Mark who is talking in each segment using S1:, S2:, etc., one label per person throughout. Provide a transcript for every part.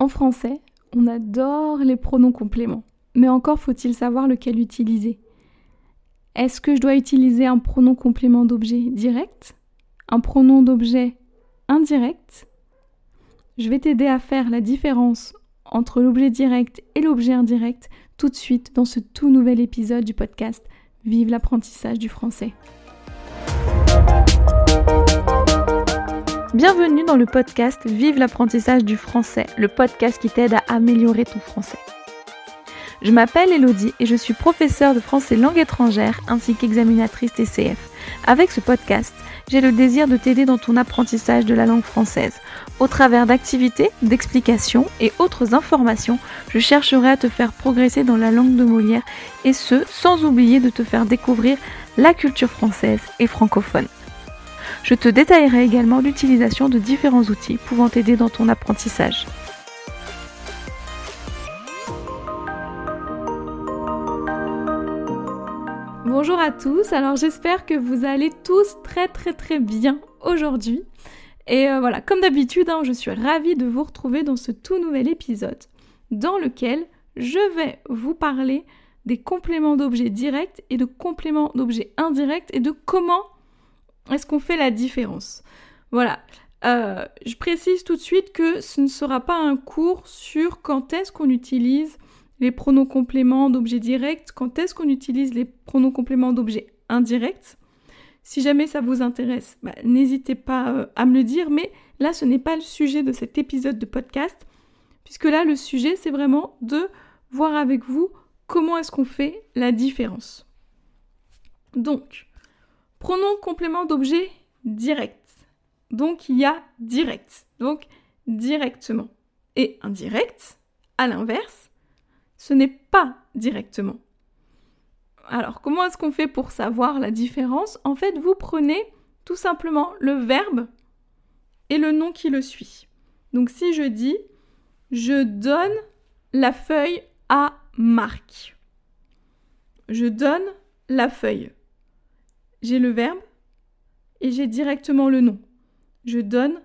S1: En français, on adore les pronoms compléments, mais encore faut-il savoir lequel utiliser. Est-ce que je dois utiliser un pronom complément d'objet direct? Un pronom d'objet indirect? Je vais t'aider à faire la différence entre l'objet direct et l'objet indirect tout de suite dans ce tout nouvel épisode du podcast Vive l'apprentissage du français. Bienvenue dans le podcast Vive l'apprentissage du français, le podcast qui t'aide à améliorer ton français. Je m'appelle Elodie et je suis professeure de français langue étrangère ainsi qu'examinatrice TCF. Avec ce podcast, j'ai le désir de t'aider dans ton apprentissage de la langue française. Au travers d'activités, d'explications et autres informations, je chercherai à te faire progresser dans la langue de Molière et ce, sans oublier de te faire découvrir la culture française et francophone. Je te détaillerai également l'utilisation de différents outils pouvant t'aider dans ton apprentissage. Bonjour à tous, alors j'espère que vous allez tous très très très bien aujourd'hui. Et euh, voilà, comme d'habitude, hein, je suis ravie de vous retrouver dans ce tout nouvel épisode dans lequel je vais vous parler des compléments d'objets directs et de compléments d'objets indirects et de comment est-ce qu'on fait la différence? Voilà. Euh, je précise tout de suite que ce ne sera pas un cours sur quand est-ce qu'on utilise les pronoms compléments d'objets directs, quand est-ce qu'on utilise les pronoms compléments d'objets indirects. Si jamais ça vous intéresse, bah, n'hésitez pas euh, à me le dire, mais là ce n'est pas le sujet de cet épisode de podcast, puisque là le sujet c'est vraiment de voir avec vous comment est-ce qu'on fait la différence. Donc, Pronom complément d'objet direct. Donc il y a direct. Donc directement. Et indirect, à l'inverse, ce n'est pas directement. Alors comment est-ce qu'on fait pour savoir la différence? En fait, vous prenez tout simplement le verbe et le nom qui le suit. Donc si je dis je donne la feuille à Marc. Je donne la feuille j'ai le verbe et j'ai directement le nom. Je donne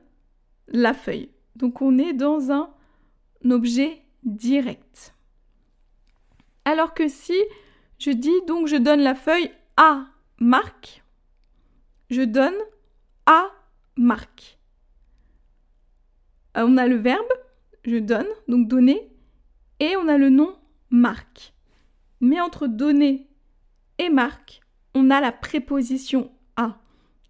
S1: la feuille. Donc on est dans un, objet direct. Alors que si je dis donc je donne la feuille à Marc, je donne à Marc. Euh, on a le verbe, je donne, donc donner, et on a le nom Marc. Mais entre donner et Marc, on a la préposition à.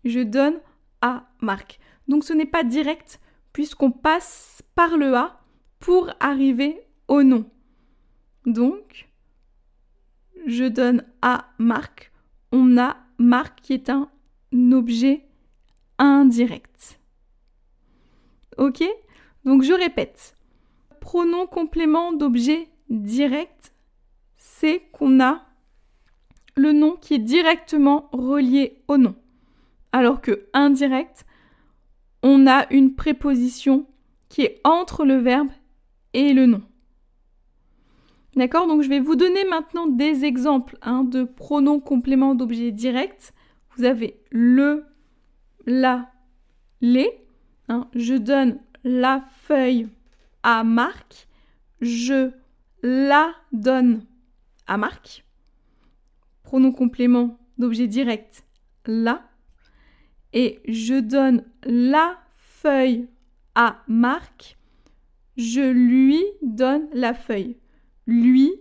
S1: Je donne à Marc. Donc ce n'est pas direct puisqu'on passe par le à pour arriver au nom. Donc, je donne à Marc. On a Marc qui est un objet indirect. Ok? Donc je répète. Pronom complément d'objet direct, c'est qu'on a le nom qui est directement relié au nom. Alors que indirect, on a une préposition qui est entre le verbe et le nom. D'accord? Donc je vais vous donner maintenant des exemples hein, de pronoms compléments d'objets directs. Vous avez le, la, les. Hein. je donne la feuille à Marc. Je la donne à Marc pronom complément d'objet direct la et je donne la feuille à Marc, je lui donne la feuille. Lui,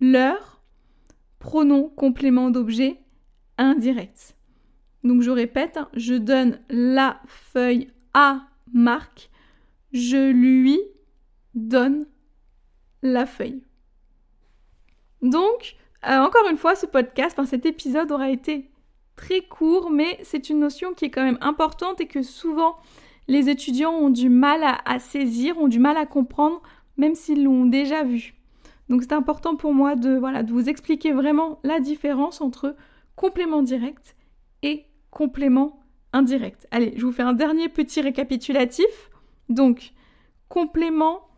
S1: leur, pronom complément d'objet indirect. Donc je répète, hein, je donne la feuille à Marc, je lui donne la feuille. Donc, euh, encore une fois, ce podcast, cet épisode aura été très court, mais c'est une notion qui est quand même importante et que souvent les étudiants ont du mal à, saisir, ont du mal à comprendre, même s'ils l'ont déjà vu. Donc c'est important pour moi de vous expliquer vraiment la différence entre complément direct et complément indirect. Allez, je vous fais un dernier petit récapitulatif. Donc, complément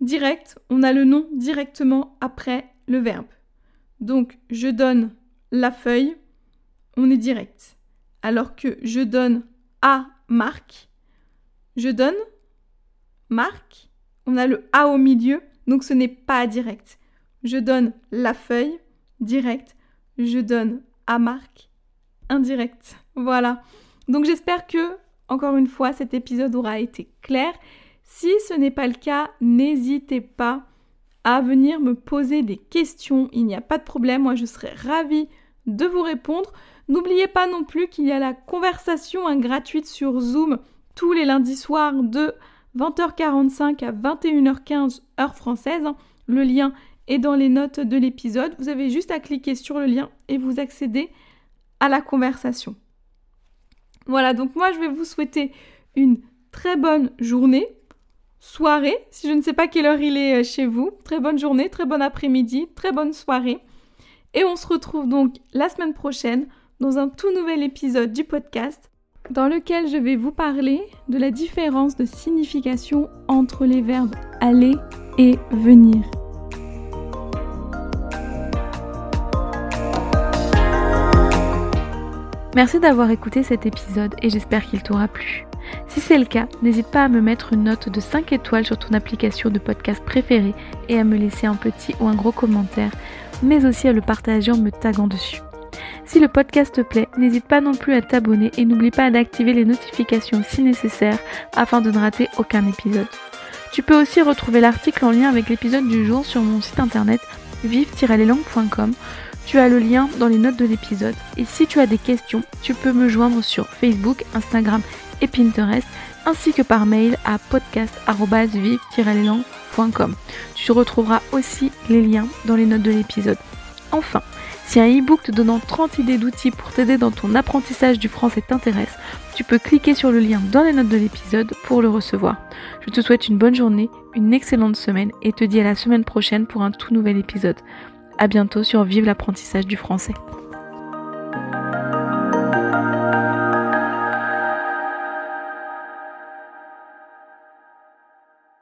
S1: direct, on a le nom directement après le verbe. Donc, je donne la feuille, on est direct. Alors que je donne à Marc, je donne Marc, on a le A au milieu, donc ce n'est pas direct. Je donne la feuille, direct. Je donne à Marc, indirect. Voilà. Donc j'espère que, encore une fois, cet épisode aura été clair. Si ce n'est pas le cas, n'hésitez pas à venir me poser des questions. Il n'y a pas de problème, moi je serai ravie de vous répondre. N'oubliez pas non plus qu'il y a la conversation gratuite sur Zoom tous les lundis soirs de 20h45 à 21h15 heure française. Le lien est dans les notes de l'épisode. Vous avez juste à cliquer sur le lien et vous accédez à la conversation. Voilà, donc moi je vais vous souhaiter une très bonne journée, soirée, si je ne sais pas quelle heure il est euh, chez vous. Très bonne journée, très bon après-midi, très bonne soirée. Et on se retrouve donc la semaine prochaine dans un tout nouvel épisode du podcast dans lequel je vais vous parler de la différence de signification entre les verbes aller et venir. Merci d'avoir écouté cet épisode et j'espère qu'il t'aura plu. Si c'est le cas, n'hésite pas à me mettre une note de 5 étoiles sur ton application de podcast préférée et à me laisser un petit ou un gros commentaire, mais aussi à le partager en me taguant dessus. Si le podcast te plaît, n'hésite pas non plus à t'abonner et n'oublie pas d'activer les notifications si nécessaire afin de ne rater aucun épisode. Tu peux aussi retrouver l'article en lien avec l'épisode du jour sur mon site internet vive-leslangues.com tu as le lien dans les notes de l'épisode. Et si tu as des questions, tu peux me joindre sur Facebook, Instagram et Pinterest, ainsi que par mail à podcast.vive-leslangues.com. Tu retrouveras aussi les liens dans les notes de l'épisode. Enfin, si un e-book te donnant 30 idées d'outils pour t'aider dans ton apprentissage du français t'intéresse, tu peux cliquer sur le lien dans les notes de l'épisode pour le recevoir. Je te souhaite une bonne journée, une excellente semaine et te dis à la semaine prochaine pour un tout nouvel épisode. À bientôt sur Vive l'apprentissage du français.